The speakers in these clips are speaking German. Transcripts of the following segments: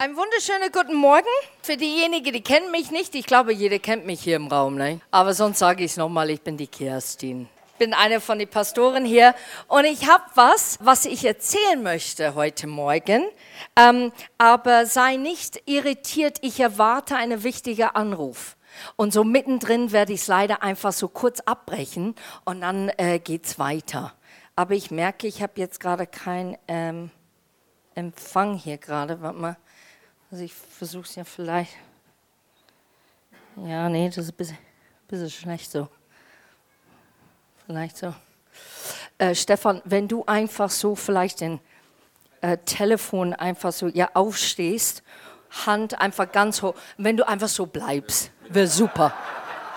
Ein wunderschönen guten Morgen. Für diejenigen, die kennen mich nicht, ich glaube, jeder kennt mich hier im Raum, ne? aber sonst sage ich es nochmal, ich bin die Kerstin. Ich bin eine von den Pastoren hier und ich habe was, was ich erzählen möchte heute Morgen. Ähm, aber sei nicht irritiert, ich erwarte einen wichtigen Anruf. Und so mittendrin werde ich es leider einfach so kurz abbrechen und dann äh, geht es weiter. Aber ich merke, ich habe jetzt gerade keinen ähm, Empfang hier gerade. Warte mal. Also ich versuche es ja vielleicht. Ja, nee, das ist ein bisschen, bisschen schlecht so. Vielleicht so. Äh, Stefan, wenn du einfach so vielleicht den äh, Telefon einfach so ja aufstehst, Hand einfach ganz hoch, wenn du einfach so bleibst, wäre super.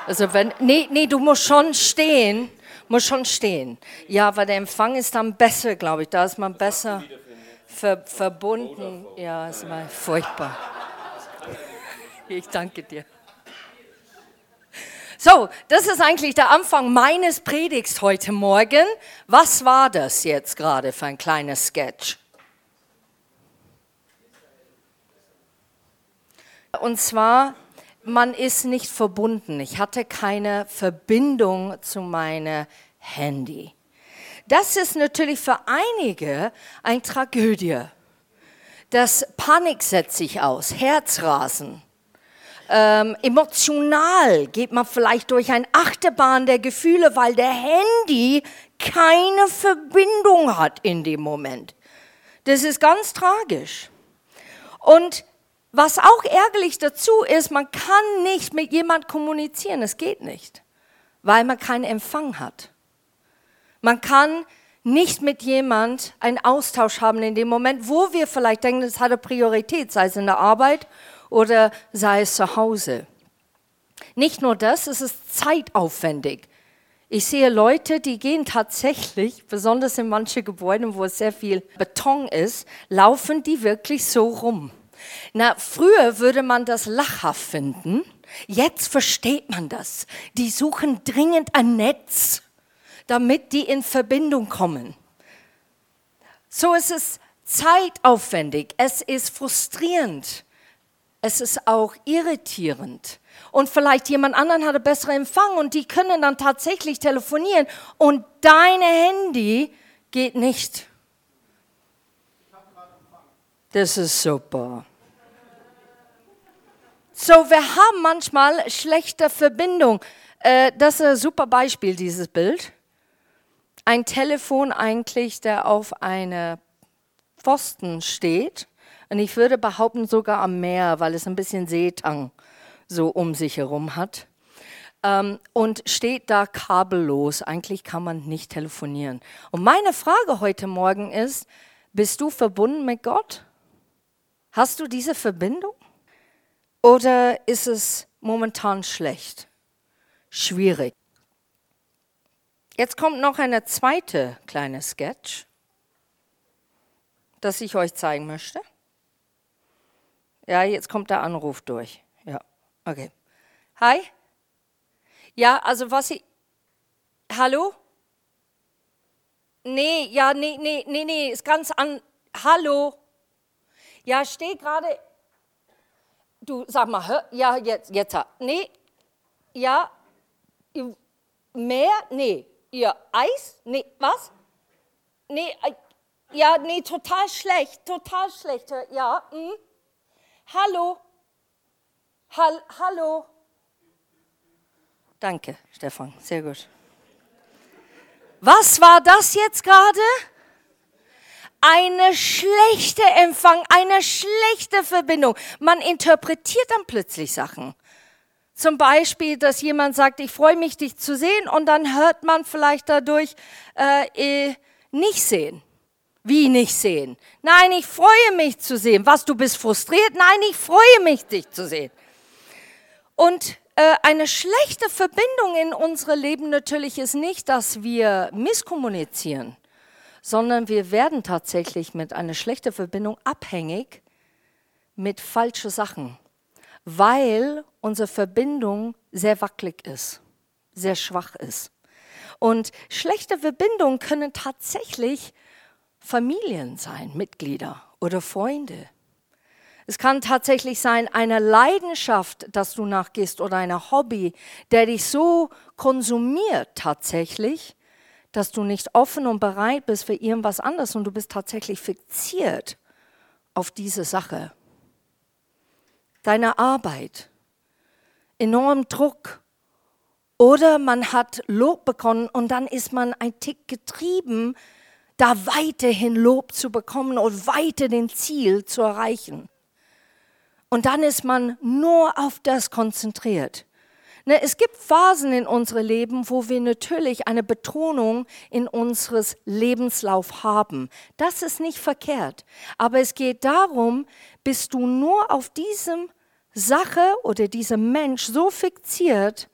Also wenn, nee, nee, du musst schon stehen, musst schon stehen. Ja, weil der Empfang ist dann besser, glaube ich, da ist man besser ver, verbunden. Ja, es war furchtbar. Ich danke dir. So, das ist eigentlich der Anfang meines Predigts heute Morgen. Was war das jetzt gerade für ein kleiner Sketch? Und zwar, man ist nicht verbunden. Ich hatte keine Verbindung zu meinem Handy. Das ist natürlich für einige eine Tragödie. Das Panik setzt sich aus, Herzrasen. Ähm, emotional geht man vielleicht durch ein Achterbahn der Gefühle, weil der Handy keine Verbindung hat in dem Moment. Das ist ganz tragisch. Und was auch ärgerlich dazu ist, man kann nicht mit jemand kommunizieren. Es geht nicht, weil man keinen Empfang hat. Man kann nicht mit jemand einen Austausch haben in dem Moment, wo wir vielleicht denken, es hat eine Priorität, sei es in der Arbeit oder sei es zu Hause. Nicht nur das, es ist zeitaufwendig. Ich sehe Leute, die gehen tatsächlich, besonders in manche Gebäude, wo es sehr viel Beton ist, laufen die wirklich so rum. Na, früher würde man das lachhaft finden. Jetzt versteht man das. Die suchen dringend ein Netz damit die in Verbindung kommen. So ist es zeitaufwendig, es ist frustrierend, es ist auch irritierend. Und vielleicht jemand anderen einen besseren Empfang und die können dann tatsächlich telefonieren und dein Handy geht nicht. Das ist super. So, wir haben manchmal schlechte Verbindung. Äh, das ist ein super Beispiel, dieses Bild ein Telefon eigentlich, der auf einer Pfosten steht. Und ich würde behaupten, sogar am Meer, weil es ein bisschen Seetang so um sich herum hat. Ähm, und steht da kabellos. Eigentlich kann man nicht telefonieren. Und meine Frage heute Morgen ist, bist du verbunden mit Gott? Hast du diese Verbindung? Oder ist es momentan schlecht, schwierig? Jetzt kommt noch eine zweite kleine Sketch, das ich euch zeigen möchte. Ja, jetzt kommt der Anruf durch. Ja, okay. Hi? Ja, also was ich. Hallo? Nee, ja, nee, nee, nee, nee, ist ganz an. Hallo? Ja, steh gerade. Du, sag mal, hör, ja, jetzt, jetzt. Nee, ja, mehr? Nee. Ihr Eis? Nee, was? Nee, äh, ja, nee, total schlecht, total schlecht. Ja, hm? Hallo? Hall, hallo? Danke, Stefan, sehr gut. Was war das jetzt gerade? Eine schlechte Empfang, eine schlechte Verbindung. Man interpretiert dann plötzlich Sachen. Zum Beispiel, dass jemand sagt, ich freue mich, dich zu sehen und dann hört man vielleicht dadurch äh, äh, nicht sehen. Wie nicht sehen? Nein, ich freue mich zu sehen. Was, du bist frustriert? Nein, ich freue mich, dich zu sehen. Und äh, eine schlechte Verbindung in unserem Leben natürlich ist nicht, dass wir misskommunizieren, sondern wir werden tatsächlich mit einer schlechten Verbindung abhängig mit falschen Sachen weil unsere Verbindung sehr wackelig ist, sehr schwach ist. Und schlechte Verbindungen können tatsächlich Familien sein, Mitglieder oder Freunde. Es kann tatsächlich sein, eine Leidenschaft, dass du nachgehst oder ein Hobby, der dich so konsumiert tatsächlich, dass du nicht offen und bereit bist für irgendwas anderes und du bist tatsächlich fixiert auf diese Sache. Deine Arbeit, enorm Druck. Oder man hat Lob bekommen und dann ist man ein Tick getrieben, da weiterhin Lob zu bekommen und weiter den Ziel zu erreichen. Und dann ist man nur auf das konzentriert. Ne, es gibt Phasen in unserem Leben, wo wir natürlich eine Betonung in unseres Lebenslauf haben. Das ist nicht verkehrt. Aber es geht darum, bist du nur auf diesem Sache oder diesem Mensch so fixiert,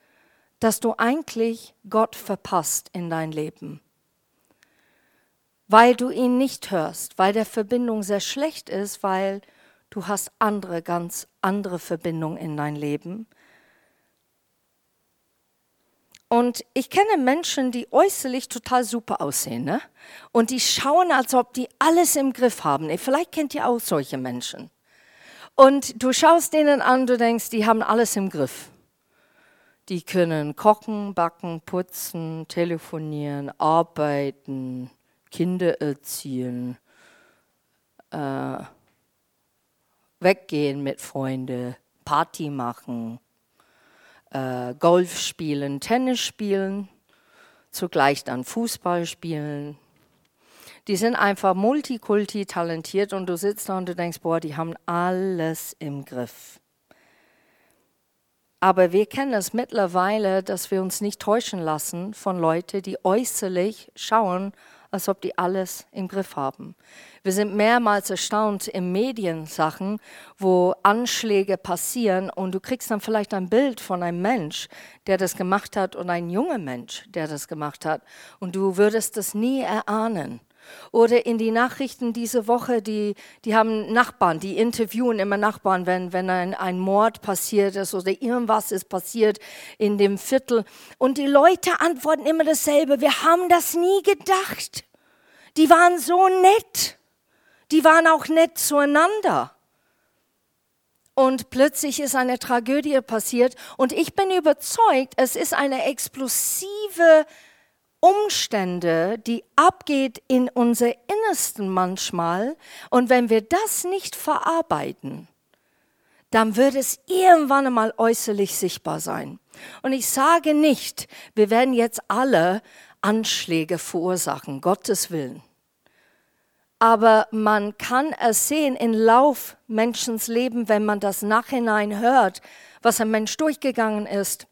dass du eigentlich Gott verpasst in dein Leben. Weil du ihn nicht hörst, weil der Verbindung sehr schlecht ist, weil du hast andere, ganz andere Verbindungen in dein Leben. Und ich kenne Menschen, die äußerlich total super aussehen. Ne? Und die schauen, als ob die alles im Griff haben. Vielleicht kennt ihr auch solche Menschen. Und du schaust denen an, du denkst, die haben alles im Griff. Die können kochen, backen, putzen, telefonieren, arbeiten, Kinder erziehen, äh, weggehen mit Freunden, Party machen, äh, Golf spielen, Tennis spielen, zugleich dann Fußball spielen. Die sind einfach multikulti talentiert und du sitzt da und du denkst, boah, die haben alles im Griff. Aber wir kennen es mittlerweile, dass wir uns nicht täuschen lassen von Leuten, die äußerlich schauen, als ob die alles im Griff haben. Wir sind mehrmals erstaunt in Mediensachen, wo Anschläge passieren und du kriegst dann vielleicht ein Bild von einem Mensch, der das gemacht hat und ein junger Mensch, der das gemacht hat und du würdest das nie erahnen. Oder in die Nachrichten diese Woche, die, die haben Nachbarn, die interviewen immer Nachbarn, wenn, wenn ein, ein Mord passiert ist oder irgendwas ist passiert in dem Viertel. Und die Leute antworten immer dasselbe, wir haben das nie gedacht. Die waren so nett. Die waren auch nett zueinander. Und plötzlich ist eine Tragödie passiert. Und ich bin überzeugt, es ist eine explosive Umstände, die abgeht in unser Innersten manchmal. Und wenn wir das nicht verarbeiten, dann wird es irgendwann einmal äußerlich sichtbar sein. Und ich sage nicht, wir werden jetzt alle Anschläge verursachen, Gottes Willen. Aber man kann es sehen im Lauf Menschens Leben, wenn man das nachhinein hört, was ein Mensch durchgegangen ist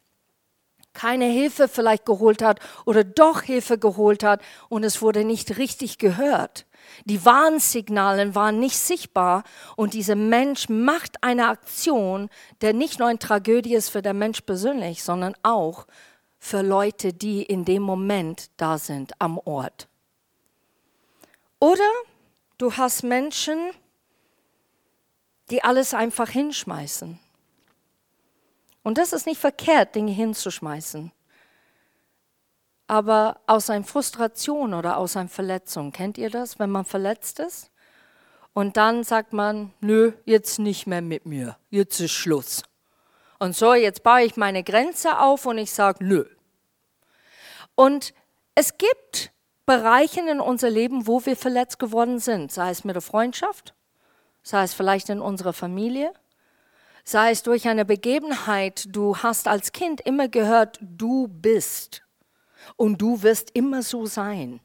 keine Hilfe vielleicht geholt hat oder doch Hilfe geholt hat und es wurde nicht richtig gehört. Die Warnsignale waren nicht sichtbar und dieser Mensch macht eine Aktion, der nicht nur eine Tragödie ist für den Mensch persönlich, sondern auch für Leute, die in dem Moment da sind am Ort. Oder du hast Menschen, die alles einfach hinschmeißen. Und das ist nicht verkehrt, Dinge hinzuschmeißen. Aber aus einer Frustration oder aus einer Verletzung, kennt ihr das, wenn man verletzt ist? Und dann sagt man, nö, jetzt nicht mehr mit mir, jetzt ist Schluss. Und so, jetzt baue ich meine Grenze auf und ich sage, nö. Und es gibt Bereiche in unser Leben, wo wir verletzt geworden sind, sei es mit der Freundschaft, sei es vielleicht in unserer Familie, sei es durch eine Begebenheit, du hast als Kind immer gehört, du bist und du wirst immer so sein.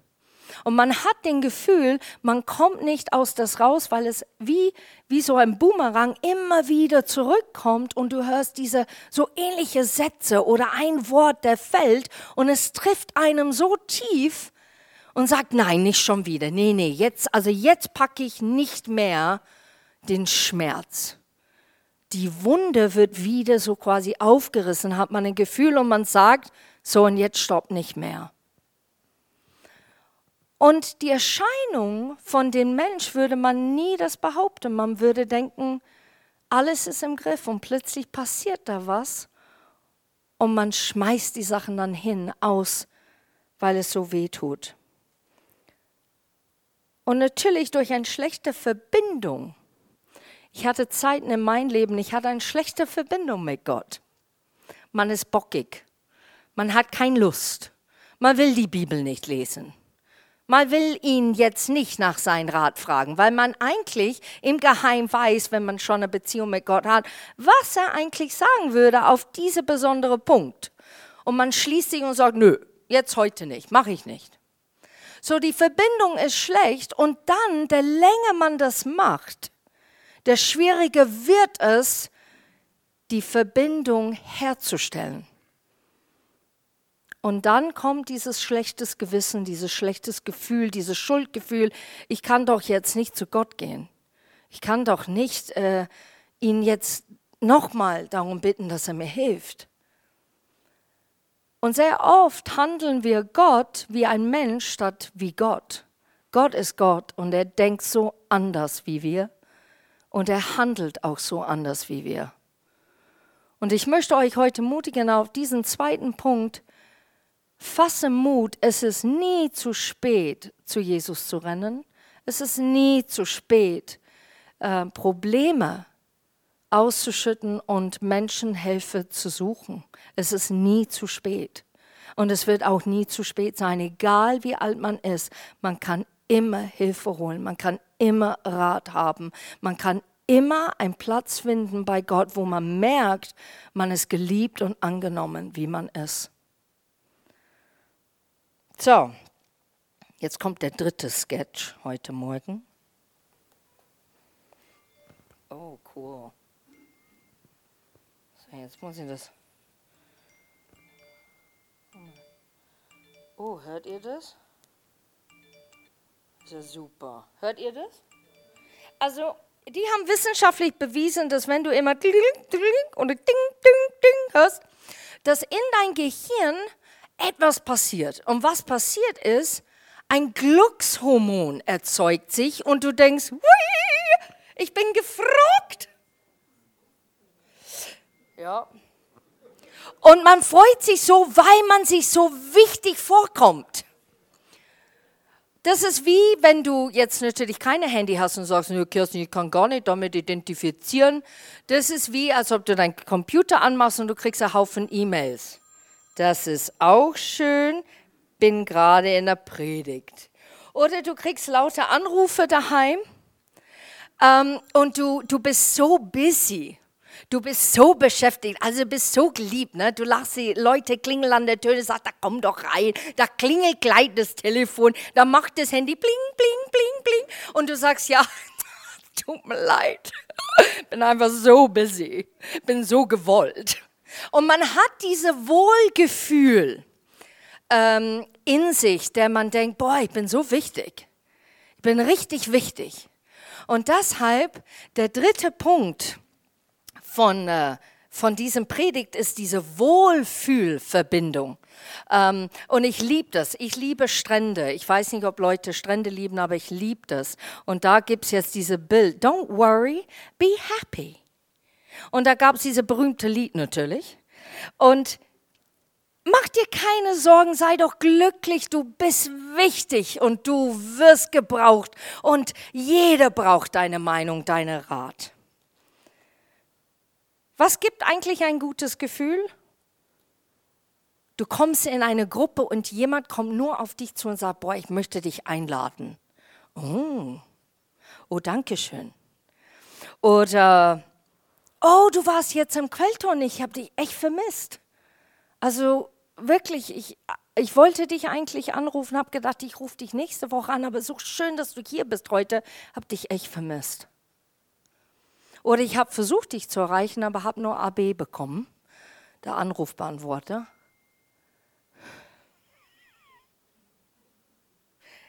Und man hat den Gefühl, man kommt nicht aus das raus, weil es wie, wie so ein Boomerang immer wieder zurückkommt und du hörst diese so ähnliche Sätze oder ein Wort, der fällt und es trifft einem so tief und sagt, nein, nicht schon wieder. Nee, nee, jetzt, also jetzt packe ich nicht mehr den Schmerz die Wunde wird wieder so quasi aufgerissen, hat man ein Gefühl und man sagt, so und jetzt stoppt nicht mehr. Und die Erscheinung von dem Mensch würde man nie das behaupten. Man würde denken, alles ist im Griff und plötzlich passiert da was und man schmeißt die Sachen dann hin aus, weil es so weh tut. Und natürlich durch eine schlechte Verbindung Ich hatte Zeiten in meinem Leben, ich hatte eine schlechte Verbindung mit Gott. Man ist bockig. Man hat keine Lust. Man will die Bibel nicht lesen. Man will ihn jetzt nicht nach seinem Rat fragen, weil man eigentlich im Geheim weiß, wenn man schon eine Beziehung mit Gott hat, was er eigentlich sagen würde auf diese besondere Punkt. Und man schließt sich und sagt, nö, jetzt heute nicht, mache ich nicht. So, die Verbindung ist schlecht und dann, der länger man das macht, der schwieriger wird es, die Verbindung herzustellen. Und dann kommt dieses schlechtes Gewissen, dieses schlechtes Gefühl, dieses Schuldgefühl. Ich kann doch jetzt nicht zu Gott gehen. Ich kann doch nicht äh, ihn jetzt nochmal darum bitten, dass er mir hilft. Und sehr oft handeln wir Gott wie ein Mensch statt wie Gott. Gott ist Gott und er denkt so anders wie wir und er handelt auch so anders wie wir. Und ich möchte euch heute mutigen auf diesen zweiten Punkt, Fasse Mut, es ist nie zu spät, zu Jesus zu rennen. Es ist nie zu spät, äh, Probleme auszuschütten und Menschenhilfe zu suchen. Es ist nie zu spät. Und es wird auch nie zu spät sein, egal wie alt man ist. Man kann immer Hilfe holen, man kann immer Rat haben, man kann immer einen Platz finden bei Gott, wo man merkt, man ist geliebt und angenommen, wie man ist. So, jetzt kommt der dritte Sketch heute Morgen. Oh, cool. So, jetzt muss ich das. Oh, hört ihr das? Ja super. Hört ihr das? Also, die haben wissenschaftlich bewiesen, dass wenn du immer und ding, ding, ding hörst, dass in dein Gehirn etwas passiert. Und was passiert ist, ein Glückshormon erzeugt sich und du denkst, ich bin gefragt. Ja. Und man freut sich so, weil man sich so wichtig vorkommt. Das ist wie, wenn du jetzt natürlich keine Handy hast und sagst, nö, Kirsten, ich kann gar nicht damit identifizieren. Das ist wie, als ob du deinen Computer anmachst und du kriegst einen Haufen E-Mails. Das ist auch schön, bin gerade in der Predigt. Oder du kriegst lauter Anrufe daheim ähm, und du, du bist so busy. Du bist so beschäftigt, also bist so geliebt. Ne? Du lachst die Leute klingeln an der Tür sagst, da komm doch rein. Da klingelt gleich das Telefon, da macht das Handy bling, bling, bling, bling. Und du sagst, ja, tut mir leid. Bin einfach so busy. Bin so gewollt. Und man hat diese Wohlgefühl ähm, in sich, der man denkt, boah, ich bin so wichtig. Ich bin richtig wichtig. Und deshalb der dritte Punkt von, äh, von diesem Predigt ist diese Wohlfühlverbindung. Ähm, und ich liebe das. Ich liebe Strände. Ich weiß nicht, ob Leute Strände lieben, aber ich liebe das. Und da gibt es jetzt diese Bild. Don't worry, be happy. Und da gab es dieses berühmte Lied natürlich. Und mach dir keine Sorgen, sei doch glücklich, du bist wichtig und du wirst gebraucht. Und jeder braucht deine Meinung, deine Rat. Was gibt eigentlich ein gutes Gefühl? Du kommst in eine Gruppe und jemand kommt nur auf dich zu und sagt, boah, ich möchte dich einladen. Oh, oh danke schön. Oder oh, du warst jetzt im Quellton, ich habe dich echt vermisst. Also wirklich, ich, ich wollte dich eigentlich anrufen, habe gedacht, ich rufe dich nächste Woche an, aber so schön, dass du hier bist heute, habe dich echt vermisst. Oder ich habe versucht, dich zu erreichen, aber habe nur AB bekommen, der Anrufbeantworter.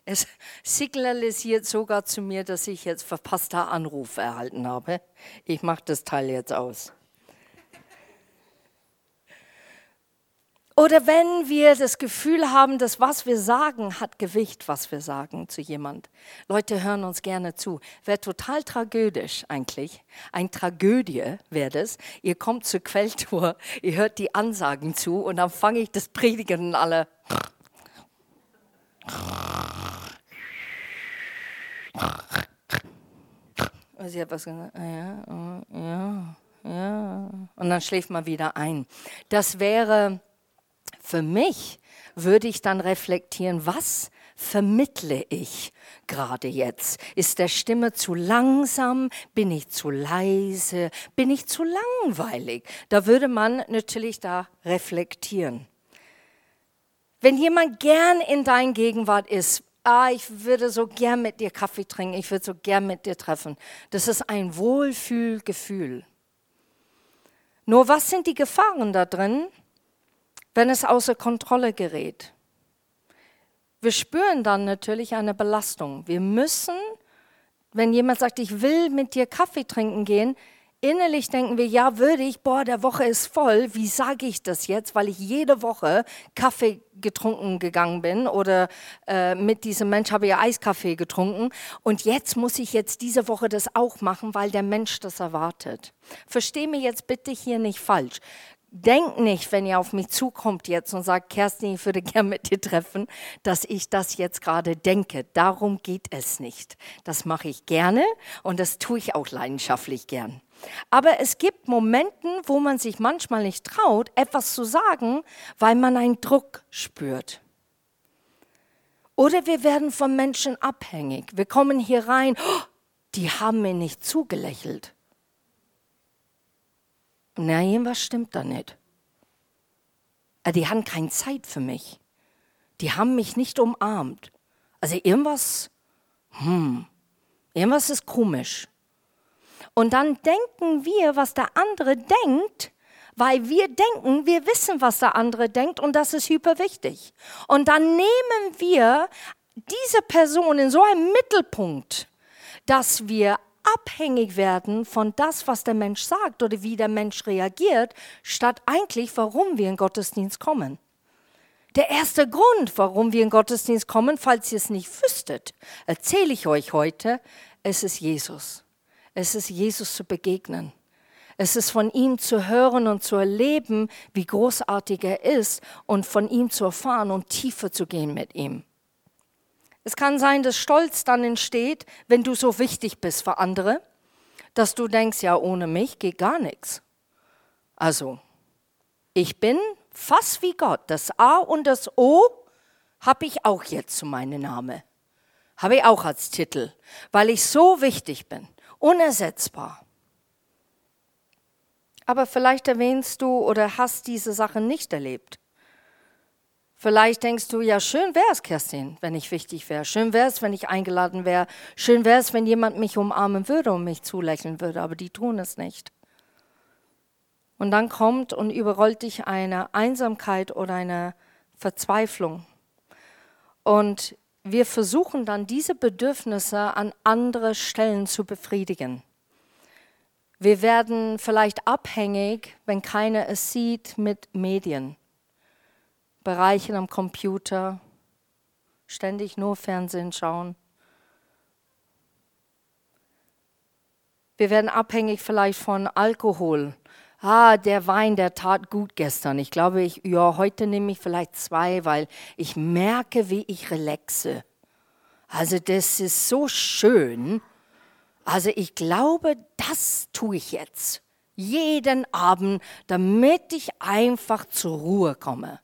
Es signalisiert sogar zu mir, dass ich jetzt verpasster Anruf erhalten habe. Ich mache das Teil jetzt aus. Oder wenn wir das Gefühl haben, dass was wir sagen, hat Gewicht, was wir sagen zu jemand. Leute hören uns gerne zu. Wäre total tragödisch eigentlich. Ein Tragödie wäre das. Ihr kommt zur Quelltour, ihr hört die Ansagen zu und dann fange ich das Predigen und alle. Sie hat was gesagt, ja, ja, ja. Und dann schläft man wieder ein. Das wäre für mich, würde ich dann reflektieren, was vermittle ich gerade jetzt? Ist der Stimme zu langsam? Bin ich zu leise? Bin ich zu langweilig? Da würde man natürlich da reflektieren. Wenn jemand gern in dein Gegenwart ist, ah, ich würde so gern mit dir Kaffee trinken, ich würde so gern mit dir treffen, das ist ein Wohlfühlgefühl. Nur was sind die Gefahren da drin, wenn es außer Kontrolle gerät? wir spüren dann natürlich eine Belastung. Wir müssen, wenn jemand sagt, ich will mit dir Kaffee trinken gehen, innerlich denken wir, ja, würde ich, boah, der Woche ist voll, wie sage ich das jetzt, weil ich jede Woche Kaffee getrunken gegangen bin oder äh, mit diesem Mensch habe ich Eiskaffee getrunken und jetzt muss ich jetzt diese Woche das auch machen, weil der Mensch das erwartet. Versteh mir jetzt bitte hier nicht falsch. Denkt nicht, wenn ihr auf mich zukommt jetzt und sagt, Kerstin, ich würde gerne mit dir treffen, dass ich das jetzt gerade denke. Darum geht es nicht. Das mache ich gerne und das tue ich auch leidenschaftlich gern. Aber es gibt Momente, wo man sich manchmal nicht traut, etwas zu sagen, weil man einen Druck spürt. Oder wir werden von Menschen abhängig. Wir kommen hier rein, oh, die haben mir nicht zugelächelt. Na, irgendwas stimmt da nicht. Ah, die haben keine Zeit für mich. Die haben mich nicht umarmt. Also irgendwas, hm, irgendwas ist komisch. Und dann denken wir, was der andere denkt, weil wir denken, wir wissen, was der andere denkt und das ist hyperwichtig. Und dann nehmen wir diese Person in so einem Mittelpunkt, dass wir abhängig werden von das, was der Mensch sagt oder wie der Mensch reagiert, statt eigentlich, warum wir in Gottesdienst kommen. Der erste Grund, warum wir in Gottesdienst kommen, falls ihr es nicht wüsstet, erzähle ich euch heute, es ist Jesus. Es ist Jesus zu begegnen. Es ist von ihm zu hören und zu erleben, wie großartig er ist und von ihm zu erfahren und tiefer zu gehen mit ihm. Es kann sein, dass Stolz dann entsteht, wenn du so wichtig bist für andere, dass du denkst, ja, ohne mich geht gar nichts. Also, ich bin fast wie Gott. Das A und das O habe ich auch jetzt zu meinem Namen. Habe ich auch als Titel, weil ich so wichtig bin, unersetzbar. Aber vielleicht erwähnst du oder hast diese Sache nicht erlebt. Vielleicht denkst du, ja, schön wäre es, Kerstin, wenn ich wichtig wäre. Schön wäre es, wenn ich eingeladen wäre. Schön wäre es, wenn jemand mich umarmen würde und mich zulächeln würde, aber die tun es nicht. Und dann kommt und überrollt dich eine Einsamkeit oder eine Verzweiflung. Und wir versuchen dann diese Bedürfnisse an andere Stellen zu befriedigen. Wir werden vielleicht abhängig, wenn keiner es sieht, mit Medien. Bereichen am Computer, ständig nur Fernsehen schauen. Wir werden abhängig vielleicht von Alkohol. Ah, der Wein, der tat gut gestern. Ich glaube, ich, ja, heute nehme ich vielleicht zwei, weil ich merke, wie ich relaxe. Also das ist so schön. Also ich glaube, das tue ich jetzt. Jeden Abend, damit ich einfach zur Ruhe komme.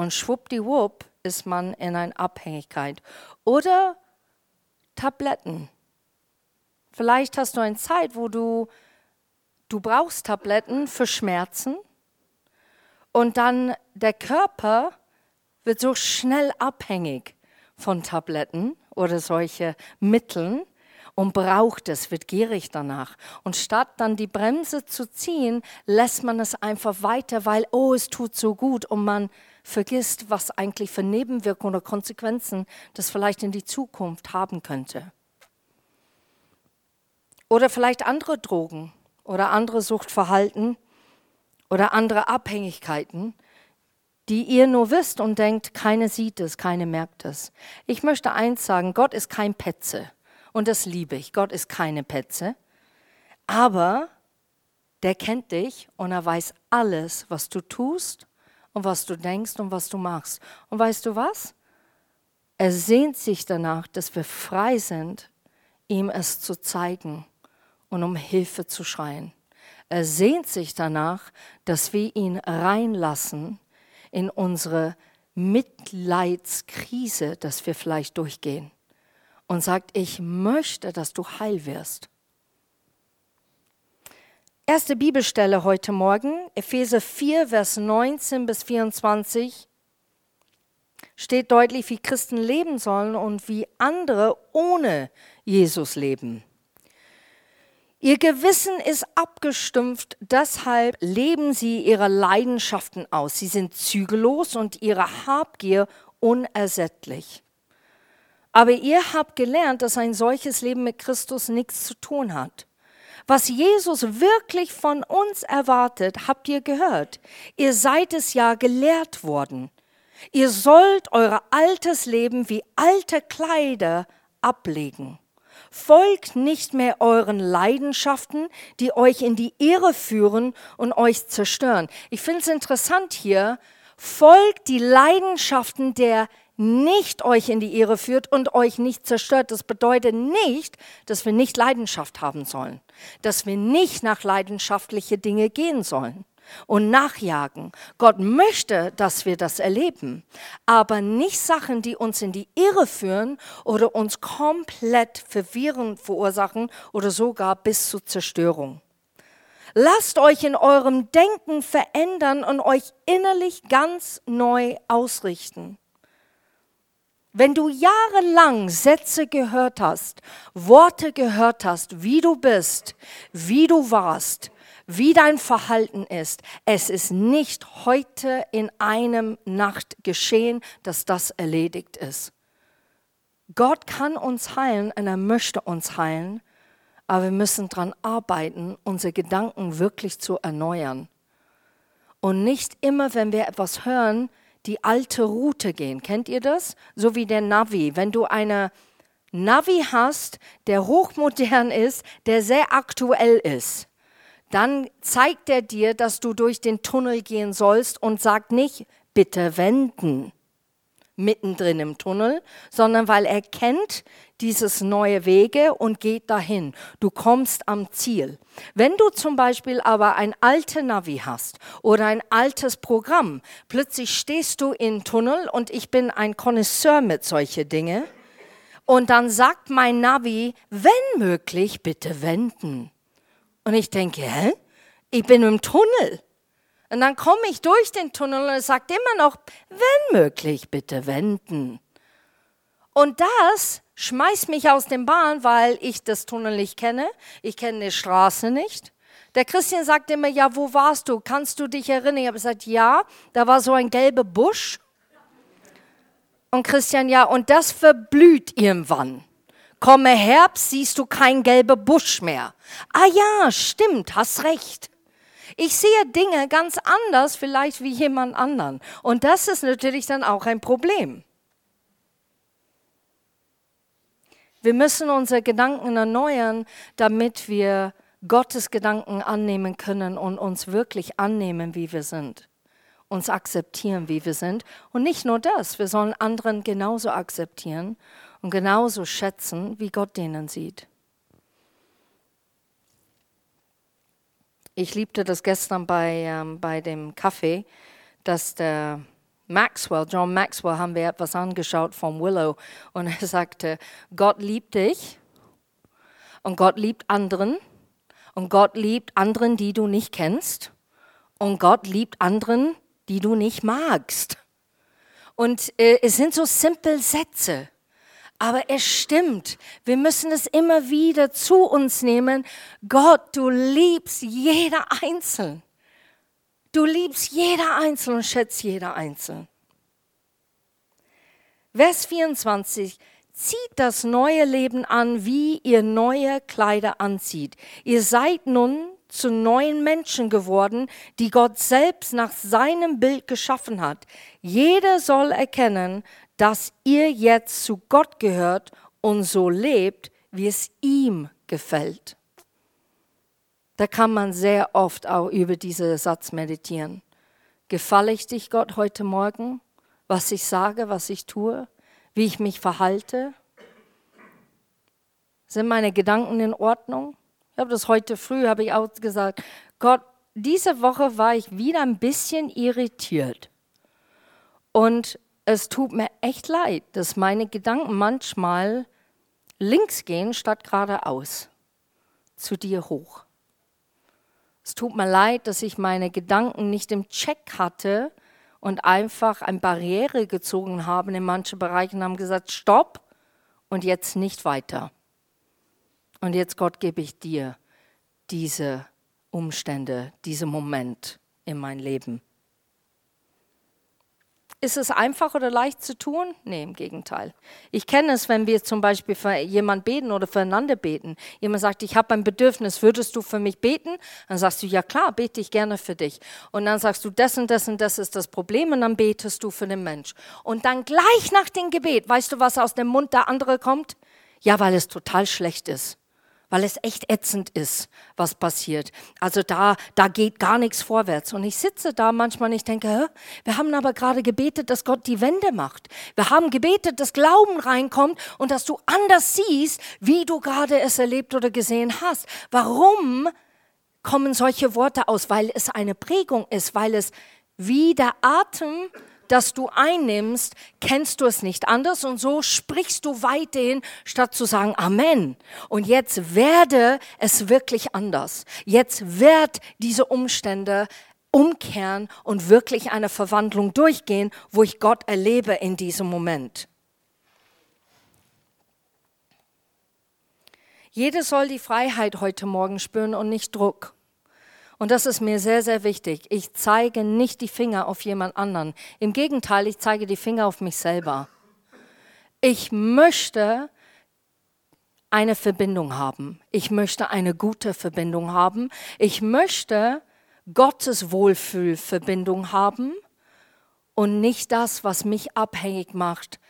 Und schwuppdiwupp ist man in einer Abhängigkeit. Oder Tabletten. Vielleicht hast du eine Zeit, wo du, du brauchst Tabletten für Schmerzen und dann der Körper wird so schnell abhängig von Tabletten oder solche Mitteln und braucht es, wird gierig danach. Und statt dann die Bremse zu ziehen, lässt man es einfach weiter, weil, oh, es tut so gut und man vergisst, was eigentlich für Nebenwirkungen oder Konsequenzen das vielleicht in die Zukunft haben könnte. Oder vielleicht andere Drogen oder andere Suchtverhalten oder andere Abhängigkeiten, die ihr nur wisst und denkt, keine sieht es, keine merkt es. Ich möchte eins sagen, Gott ist kein Petze und das liebe ich. Gott ist keine Petze, aber der kennt dich und er weiß alles, was du tust und was du denkst und was du machst. Und weißt du was? Er sehnt sich danach, dass wir frei sind, ihm es zu zeigen und um Hilfe zu schreien. Er sehnt sich danach, dass wir ihn reinlassen in unsere Mitleidskrise, dass wir vielleicht durchgehen. Und sagt, ich möchte, dass du heil wirst. Erste Bibelstelle heute Morgen, Epheser 4, Vers 19 bis 24, steht deutlich, wie Christen leben sollen und wie andere ohne Jesus leben. Ihr Gewissen ist abgestumpft, deshalb leben sie ihre Leidenschaften aus. Sie sind zügellos und ihre Habgier unersättlich. Aber ihr habt gelernt, dass ein solches Leben mit Christus nichts zu tun hat. Was Jesus wirklich von uns erwartet, habt ihr gehört. Ihr seid es ja gelehrt worden. Ihr sollt euer altes Leben wie alte Kleider ablegen. Folgt nicht mehr euren Leidenschaften, die euch in die Irre führen und euch zerstören. Ich finde es interessant hier, folgt die Leidenschaften der nicht euch in die Irre führt und euch nicht zerstört. Das bedeutet nicht, dass wir nicht Leidenschaft haben sollen, dass wir nicht nach leidenschaftliche Dinge gehen sollen und nachjagen. Gott möchte, dass wir das erleben, aber nicht Sachen, die uns in die Irre führen oder uns komplett Verwirrung verursachen oder sogar bis zur Zerstörung. Lasst euch in eurem Denken verändern und euch innerlich ganz neu ausrichten. Wenn du jahrelang Sätze gehört hast, Worte gehört hast, wie du bist, wie du warst, wie dein Verhalten ist. Es ist nicht heute in einem Nacht geschehen, dass das erledigt ist. Gott kann uns heilen und er möchte uns heilen, aber wir müssen daran arbeiten, unsere Gedanken wirklich zu erneuern. Und nicht immer, wenn wir etwas hören, die alte Route gehen. Kennt ihr das? So wie der Navi. Wenn du eine Navi hast, der hochmodern ist, der sehr aktuell ist, dann zeigt er dir, dass du durch den Tunnel gehen sollst und sagt nicht, bitte wenden mittendrin im Tunnel, sondern weil er kennt dieses neue Wege und geht dahin. Du kommst am Ziel. Wenn du zum Beispiel aber ein altes Navi hast oder ein altes Programm, plötzlich stehst du im Tunnel und ich bin ein Connoisseur mit solchen Dingen und dann sagt mein Navi, wenn möglich, bitte wenden. Und ich denke, hä? Ich bin im Tunnel. Und dann komme ich durch den Tunnel und er sagt immer noch, wenn möglich, bitte wenden. Und das schmeißt mich aus dem Bahn, weil ich das Tunnel nicht kenne. Ich kenne die Straße nicht. Der Christian sagt immer, ja, wo warst du? Kannst du dich erinnern? Ich habe gesagt, ja, da war so ein gelber Busch. Und Christian, ja, und das verblüht irgendwann. Komme Herbst, siehst du kein gelber Busch mehr. Ah ja, stimmt, hast recht. Ich sehe Dinge ganz anders vielleicht wie jemand anderen. Und das ist natürlich dann auch ein Problem. Wir müssen unsere Gedanken erneuern, damit wir Gottes Gedanken annehmen können und uns wirklich annehmen, wie wir sind. Uns akzeptieren, wie wir sind. Und nicht nur das, wir sollen anderen genauso akzeptieren und genauso schätzen, wie Gott denen sieht. Ich liebte das gestern bei, ähm, bei dem Kaffee, dass der Maxwell, John Maxwell, haben wir etwas angeschaut von Willow und er sagte, Gott liebt dich und Gott liebt anderen und Gott liebt anderen, die du nicht kennst und Gott liebt anderen, die du nicht magst. Und äh, es sind so simple Sätze. Aber es stimmt, wir müssen es immer wieder zu uns nehmen. Gott, du liebst jeder Einzelne. Du liebst jeder Einzelne und schätzt jeder Einzelne. Vers 24. Zieht das neue Leben an, wie ihr neue Kleider anzieht. Ihr seid nun zu neuen Menschen geworden, die Gott selbst nach seinem Bild geschaffen hat. Jeder soll erkennen, dass ihr jetzt zu Gott gehört und so lebt, wie es ihm gefällt. Da kann man sehr oft auch über diesen Satz meditieren. Gefalle ich dich, Gott, heute Morgen? Was ich sage, was ich tue, wie ich mich verhalte? Sind meine Gedanken in Ordnung? Ich habe das heute früh, habe ich auch gesagt, Gott, diese Woche war ich wieder ein bisschen irritiert. Und es tut mir echt leid, dass meine Gedanken manchmal links gehen statt geradeaus zu dir hoch. Es tut mir leid, dass ich meine Gedanken nicht im Check hatte und einfach eine Barriere gezogen habe in manchen Bereichen und haben gesagt, stopp und jetzt nicht weiter. Und jetzt, Gott, gebe ich dir diese Umstände, diesen Moment in mein Leben. Ist es einfach oder leicht zu tun? Nee, im Gegenteil. Ich kenne es, wenn wir zum Beispiel für jemanden beten oder füreinander beten. Jemand sagt, ich habe ein Bedürfnis, würdest du für mich beten? Dann sagst du, ja klar, bete ich gerne für dich. Und dann sagst du, das und das und das ist das Problem und dann betest du für den Mensch. Und dann gleich nach dem Gebet, weißt du, was aus dem Mund der andere kommt? Ja, weil es total schlecht ist weil es echt ätzend ist, was passiert. Also da, da geht gar nichts vorwärts. Und ich sitze da manchmal und ich denke, wir haben aber gerade gebetet, dass Gott die Wende macht. Wir haben gebetet, dass Glauben reinkommt und dass du anders siehst, wie du gerade es erlebt oder gesehen hast. Warum kommen solche Worte aus? Weil es eine Prägung ist, weil es wie der Atem das du einnimmst, kennst du es nicht anders und so sprichst du weiterhin, statt zu sagen Amen. Und jetzt werde es wirklich anders. Jetzt wird diese Umstände umkehren und wirklich eine Verwandlung durchgehen, wo ich Gott erlebe in diesem Moment. Jeder soll die Freiheit heute Morgen spüren und nicht Druck. Und das ist mir sehr, sehr wichtig. Ich zeige nicht die Finger auf jemand anderen. Im Gegenteil, ich zeige die Finger auf mich selber. Ich möchte eine Verbindung haben. Ich möchte eine gute Verbindung haben. Ich möchte Gottes Wohlfühlverbindung haben und nicht das, was mich abhängig macht,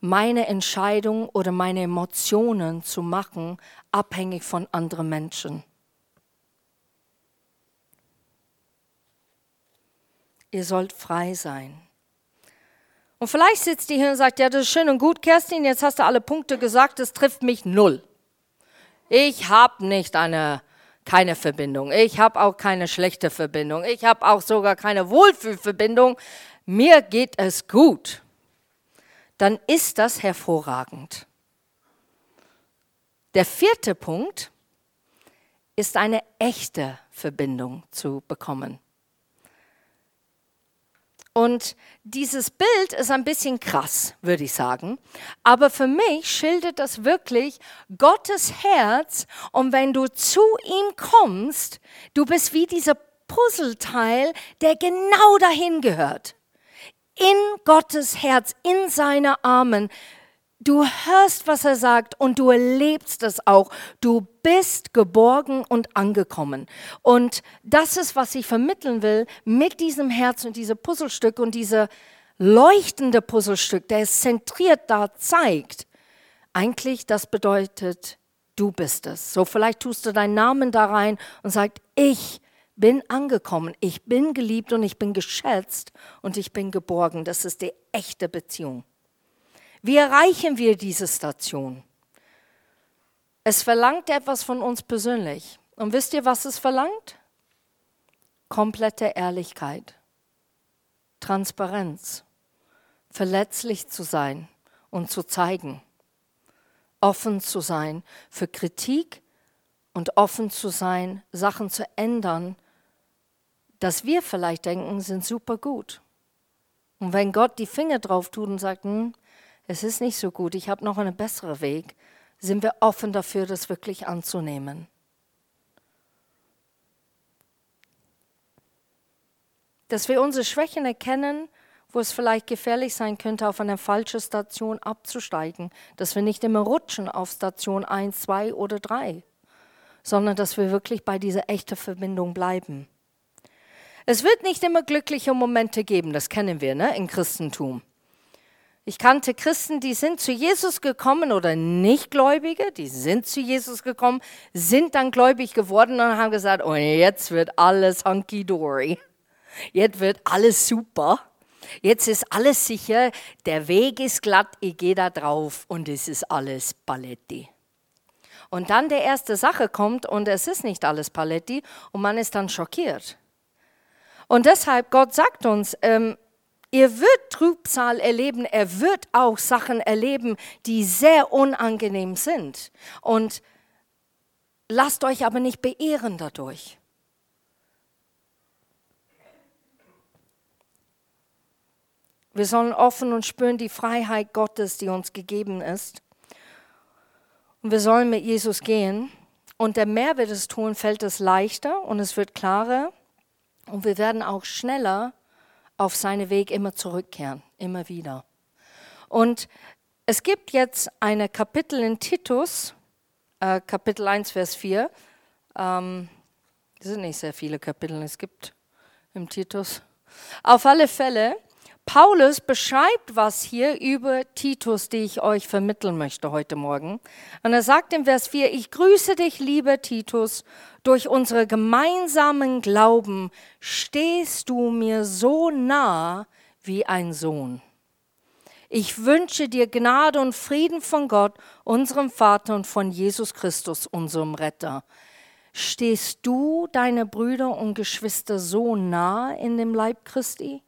meine Entscheidung oder meine Emotionen zu machen, abhängig von anderen Menschen. Ihr sollt frei sein. Und vielleicht sitzt ihr hier und sagt, ja, das ist schön und gut, Kerstin, jetzt hast du alle Punkte gesagt, das trifft mich null. Ich habe nicht eine, keine Verbindung. Ich habe auch keine schlechte Verbindung. Ich habe auch sogar keine Wohlfühlverbindung. Mir geht es gut. Dann ist das hervorragend. Der vierte Punkt ist eine echte Verbindung zu bekommen. Und dieses Bild ist ein bisschen krass, würde ich sagen. Aber für mich schildert das wirklich Gottes Herz. Und wenn du zu ihm kommst, du bist wie dieser Puzzleteil, der genau dahin gehört. In Gottes Herz, in seine Armen Du hörst, was er sagt und du erlebst es auch. Du bist geborgen und angekommen. Und das ist, was ich vermitteln will mit diesem Herz und diesem Puzzlestück und diese leuchtende Puzzlestück, der es zentriert da zeigt. Eigentlich, das bedeutet, du bist es. So vielleicht tust du deinen Namen da rein und sagst, ich bin angekommen, ich bin geliebt und ich bin geschätzt und ich bin geborgen. Das ist die echte Beziehung. Wie erreichen wir diese Station? Es verlangt etwas von uns persönlich. Und wisst ihr, was es verlangt? Komplette Ehrlichkeit, Transparenz, verletzlich zu sein und zu zeigen, offen zu sein für Kritik und offen zu sein, Sachen zu ändern, dass wir vielleicht denken, sind super gut. Und wenn Gott die Finger drauf tut und sagt, hm, es ist nicht so gut, ich habe noch einen besseren Weg, sind wir offen dafür, das wirklich anzunehmen. Dass wir unsere Schwächen erkennen, wo es vielleicht gefährlich sein könnte, auf eine falsche Station abzusteigen, dass wir nicht immer rutschen auf Station 1, 2 oder 3, sondern dass wir wirklich bei dieser echten Verbindung bleiben. Es wird nicht immer glückliche Momente geben, das kennen wir ne, im Christentum. Ich kannte Christen, die sind zu Jesus gekommen oder Nichtgläubige, die sind zu Jesus gekommen, sind dann gläubig geworden und haben gesagt, oh, jetzt wird alles hunky-dory. Jetzt wird alles super. Jetzt ist alles sicher, der Weg ist glatt, ich gehe da drauf und es ist alles Paletti. Und dann der erste Sache kommt und es ist nicht alles Paletti und man ist dann schockiert. Und deshalb, Gott sagt uns, ähm, ihr wird Trübsal erleben, er wird auch Sachen erleben, die sehr unangenehm sind. Und lasst euch aber nicht beehren dadurch. Wir sollen offen und spüren die Freiheit Gottes, die uns gegeben ist. Und wir sollen mit Jesus gehen. Und der mehr wir das tun, fällt es leichter und es wird klarer. Und wir werden auch schneller auf seinen Weg immer zurückkehren, immer wieder. Und es gibt jetzt eine Kapitel in Titus, äh, Kapitel 1, Vers 4. Ähm, es sind nicht sehr viele Kapitel, es gibt im Titus. Auf alle Fälle, Paulus beschreibt was hier über Titus, die ich euch vermitteln möchte heute Morgen. Und er sagt im Vers 4, ich grüße dich, lieber Titus, durch unsere gemeinsamen Glauben stehst du mir so nah wie ein Sohn. Ich wünsche dir Gnade und Frieden von Gott, unserem Vater und von Jesus Christus, unserem Retter. Stehst du deine Brüder und Geschwister so nah in dem Leib Christi?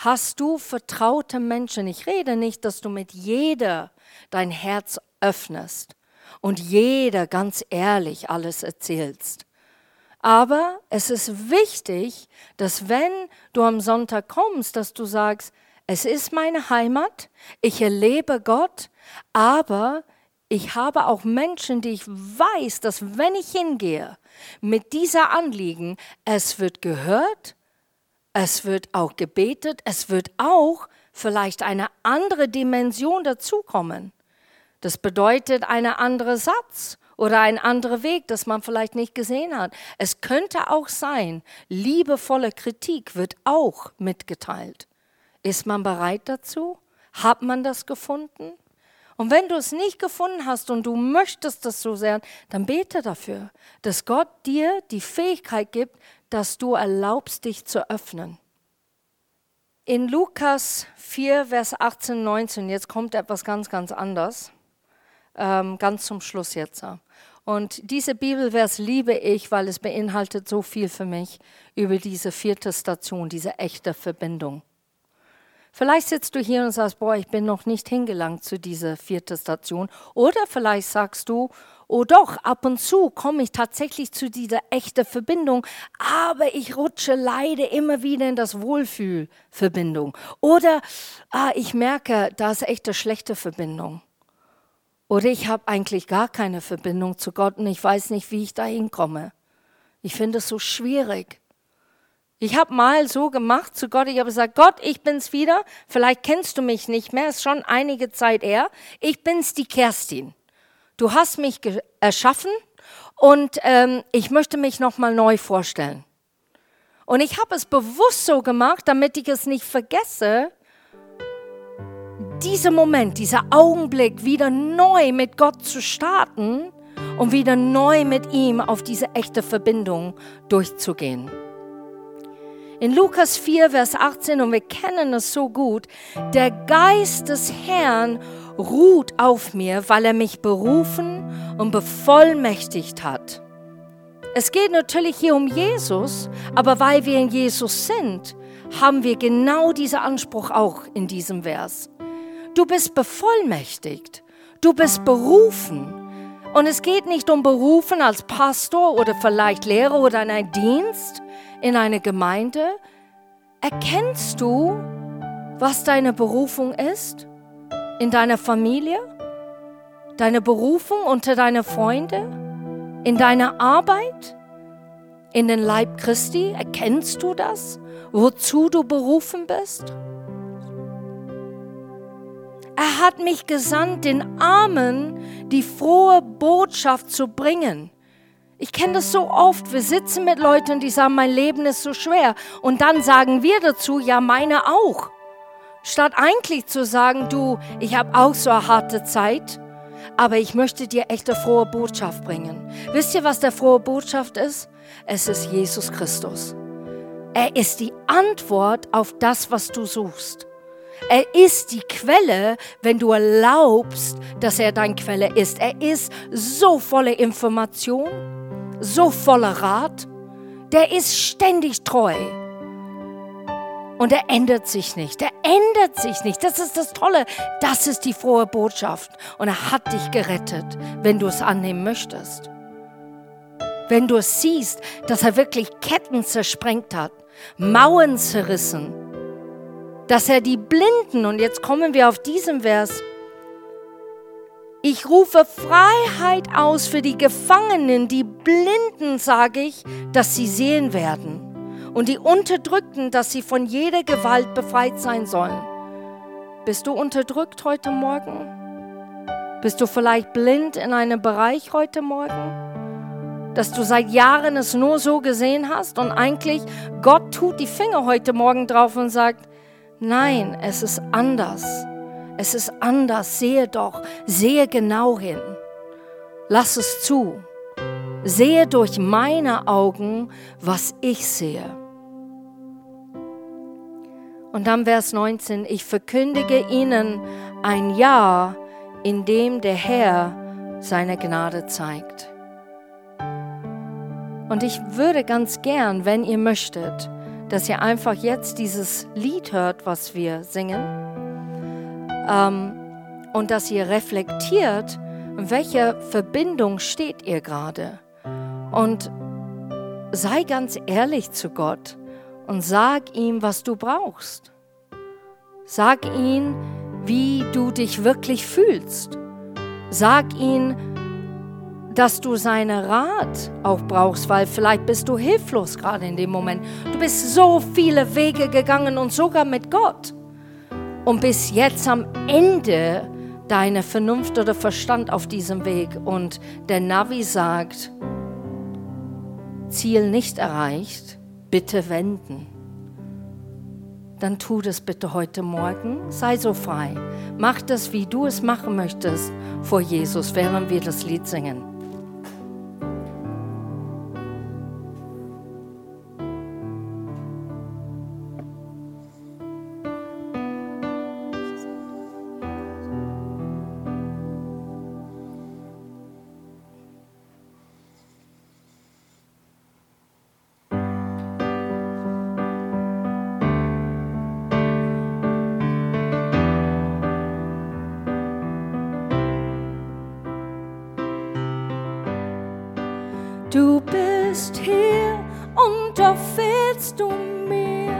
Hast du vertraute Menschen? Ich rede nicht, dass du mit jeder dein Herz öffnest und jeder ganz ehrlich alles erzählst. Aber es ist wichtig, dass wenn du am Sonntag kommst, dass du sagst, es ist meine Heimat, ich erlebe Gott, aber ich habe auch Menschen, die ich weiß, dass wenn ich hingehe mit dieser Anliegen, es wird gehört es wird auch gebetet, es wird auch vielleicht eine andere Dimension dazukommen. Das bedeutet eine andere Satz oder ein anderer Weg, das man vielleicht nicht gesehen hat. Es könnte auch sein, liebevolle Kritik wird auch mitgeteilt. Ist man bereit dazu? Hat man das gefunden? Und wenn du es nicht gefunden hast und du möchtest das so sehr, dann bete dafür, dass Gott dir die Fähigkeit gibt, dass du erlaubst, dich zu öffnen. In Lukas 4, Vers 18, 19, jetzt kommt etwas ganz, ganz anderes, ähm, ganz zum Schluss jetzt. Und diese Bibelvers liebe ich, weil es beinhaltet so viel für mich über diese vierte Station, diese echte Verbindung. Vielleicht sitzt du hier und sagst, boah, ich bin noch nicht hingelangt zu dieser vierten Station. Oder vielleicht sagst du, oh doch, ab und zu komme ich tatsächlich zu dieser echten Verbindung, aber ich rutsche leider immer wieder in das Wohlfühlverbindung. Oder ah, ich merke, da ist echt eine schlechte Verbindung. Oder ich habe eigentlich gar keine Verbindung zu Gott und ich weiß nicht, wie ich da hinkomme. Ich finde es so schwierig. Ich habe mal so gemacht zu Gott, ich habe gesagt, Gott, ich bin's wieder, vielleicht kennst du mich nicht mehr, ist schon einige Zeit her, ich bin's die Kerstin. Du hast mich erschaffen und ähm, ich möchte mich nochmal neu vorstellen. Und ich habe es bewusst so gemacht, damit ich es nicht vergesse, dieser Moment, dieser Augenblick wieder neu mit Gott zu starten und wieder neu mit ihm auf diese echte Verbindung durchzugehen. In Lukas 4, Vers 18, und wir kennen es so gut, der Geist des Herrn ruht auf mir, weil er mich berufen und bevollmächtigt hat. Es geht natürlich hier um Jesus, aber weil wir in Jesus sind, haben wir genau diesen Anspruch auch in diesem Vers. Du bist bevollmächtigt, du bist berufen. Und es geht nicht um berufen als Pastor oder vielleicht Lehrer oder in einen Dienst, in eine Gemeinde, erkennst du, was deine Berufung ist? In deiner Familie? Deine Berufung unter deine Freunde? In deiner Arbeit? In den Leib Christi? Erkennst du das? Wozu du berufen bist? Er hat mich gesandt, den Armen die frohe Botschaft zu bringen. Ich kenne das so oft. Wir sitzen mit Leuten, die sagen, mein Leben ist so schwer. Und dann sagen wir dazu, ja, meine auch. Statt eigentlich zu sagen, du, ich habe auch so eine harte Zeit, aber ich möchte dir echte frohe Botschaft bringen. Wisst ihr, was der frohe Botschaft ist? Es ist Jesus Christus. Er ist die Antwort auf das, was du suchst. Er ist die Quelle, wenn du erlaubst, dass er deine Quelle ist. Er ist so voller Information, so voller Rat. Der ist ständig treu. Und er ändert sich nicht. Er ändert sich nicht. Das ist das Tolle. Das ist die frohe Botschaft. Und er hat dich gerettet, wenn du es annehmen möchtest. Wenn du es siehst, dass er wirklich Ketten zersprengt hat, Mauern zerrissen, dass er die Blinden, und jetzt kommen wir auf diesen Vers, ich rufe Freiheit aus für die Gefangenen, die Blinden, sage ich, dass sie sehen werden. Und die Unterdrückten, dass sie von jeder Gewalt befreit sein sollen. Bist du unterdrückt heute Morgen? Bist du vielleicht blind in einem Bereich heute Morgen? Dass du seit Jahren es nur so gesehen hast und eigentlich Gott tut die Finger heute Morgen drauf und sagt, Nein, es ist anders. Es ist anders. Sehe doch, sehe genau hin. Lass es zu. Sehe durch meine Augen, was ich sehe. Und dann Vers 19, ich verkündige ihnen ein Jahr, in dem der Herr seine Gnade zeigt. Und ich würde ganz gern, wenn ihr möchtet, dass ihr einfach jetzt dieses Lied hört, was wir singen, ähm, und dass ihr reflektiert, in welcher Verbindung steht ihr gerade. Und sei ganz ehrlich zu Gott und sag ihm, was du brauchst. Sag ihm, wie du dich wirklich fühlst. Sag ihm, dass du seinen Rat auch brauchst, weil vielleicht bist du hilflos gerade in dem Moment. Du bist so viele Wege gegangen und sogar mit Gott. Und bis jetzt am Ende deine Vernunft oder Verstand auf diesem Weg. Und der Navi sagt, Ziel nicht erreicht, bitte wenden. Dann tu das bitte heute Morgen. Sei so frei. Mach das, wie du es machen möchtest vor Jesus, während wir das Lied singen. Du bist hier und doch fehlst du mir.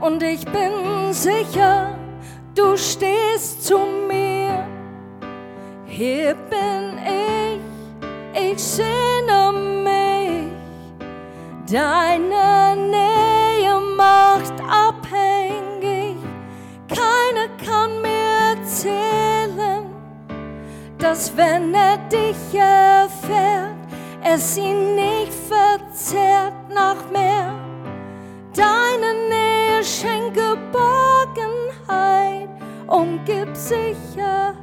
Und ich bin sicher, du stehst zu mir. Hier bin ich, ich sehne mich. Deine Nähe macht abhängig. Keiner kann mir erzählen, dass wenn er dich erfährt, es ihn nicht verzehrt nach mehr. Deine Nähe schenkt Geborgenheit und gibt Sicherheit.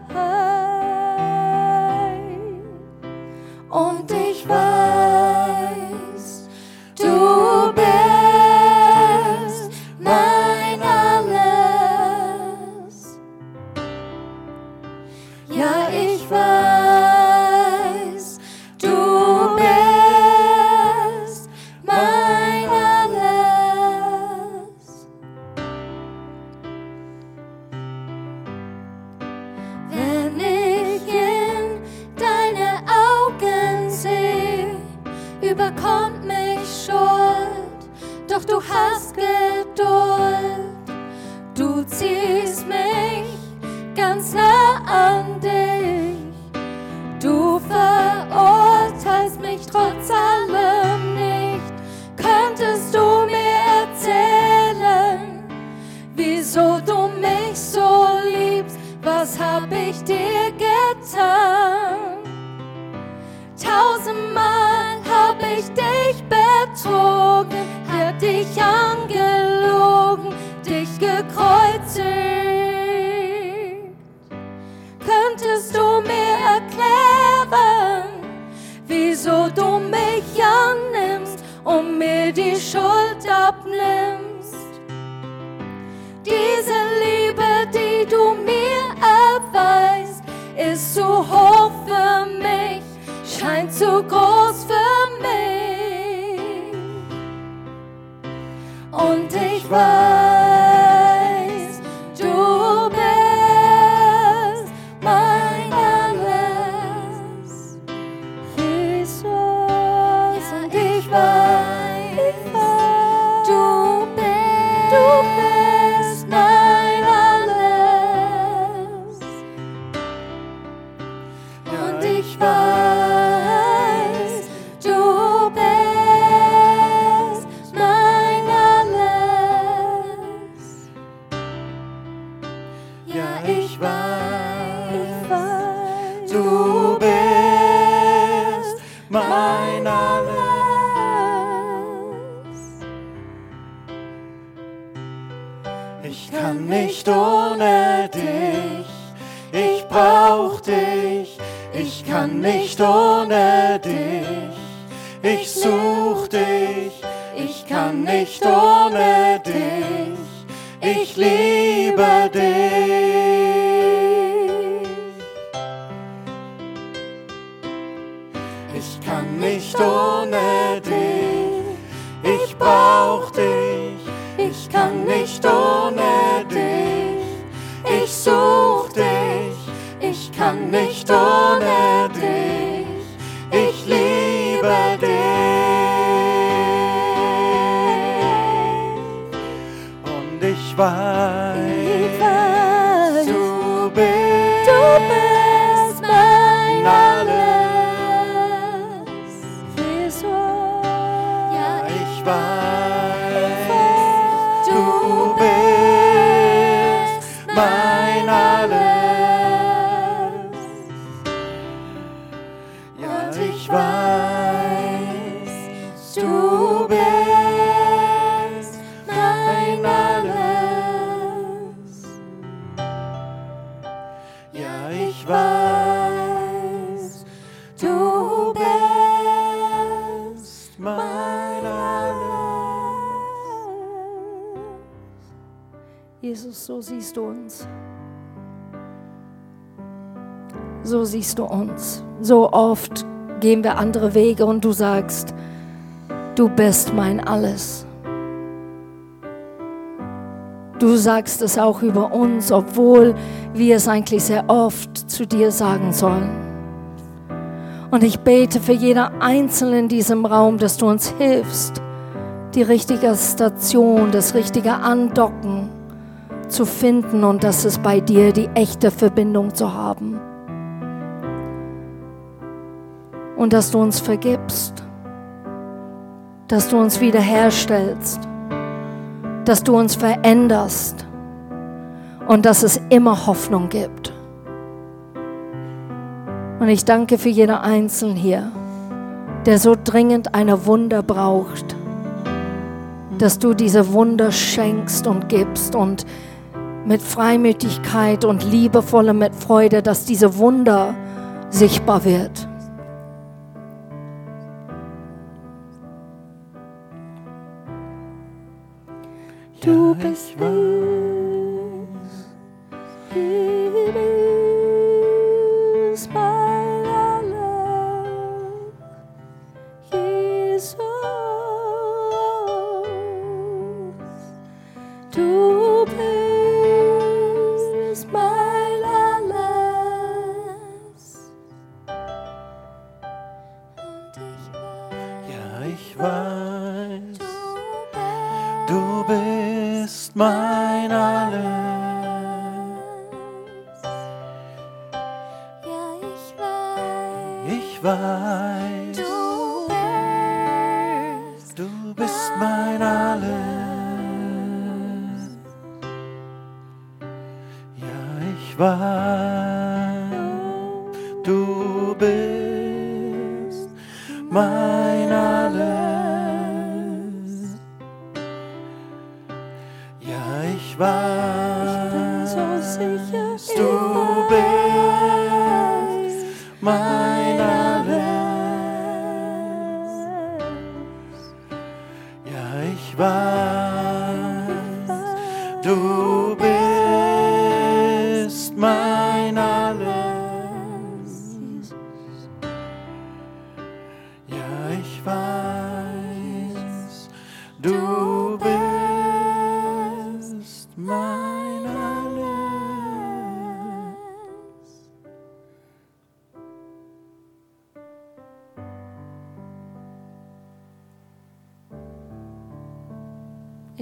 Und ich weiß, kann nicht ohne dich, ich such dich. Ich kann nicht ohne dich, ich liebe dich. Ich kann nicht ohne dich, ich brauch dich. Ich kann nicht ohne dich, ich such dich. Ich kann nicht ohne ich weiß, So siehst du uns. So siehst du uns. So oft gehen wir andere Wege und du sagst, du bist mein Alles. Du sagst es auch über uns, obwohl wir es eigentlich sehr oft zu dir sagen sollen. Und ich bete für jeder Einzelne in diesem Raum, dass du uns hilfst, die richtige Station, das richtige Andocken zu finden und dass es bei dir die echte Verbindung zu haben. Und dass du uns vergibst, dass du uns wiederherstellst, dass du uns veränderst und dass es immer Hoffnung gibt. Und ich danke für jeden Einzelnen hier, der so dringend eine Wunder braucht, dass du diese Wunder schenkst und gibst und mit Freimütigkeit und liebevolle mit Freude, dass diese Wunder sichtbar wird. Du bist ich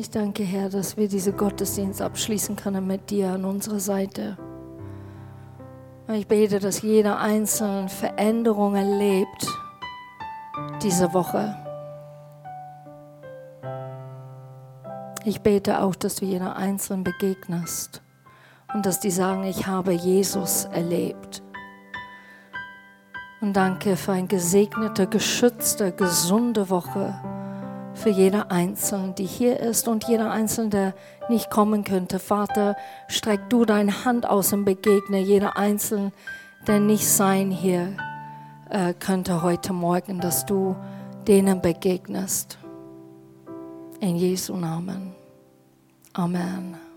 Ich danke, Herr, dass wir diese Gottesdienst abschließen können mit dir an unserer Seite. Ich bete, dass jeder einzelne Veränderung erlebt diese Woche. Ich bete auch, dass du jeder Einzelnen begegnest und dass die sagen, ich habe Jesus erlebt. Und danke für eine gesegnete, geschützte, gesunde Woche für jeder Einzelne, die hier ist und jeder Einzelne, der nicht kommen könnte. Vater, streck du deine Hand aus und begegne jeder Einzelne, der nicht sein hier äh, könnte heute Morgen, dass du denen begegnest. In Jesu Namen. Amen.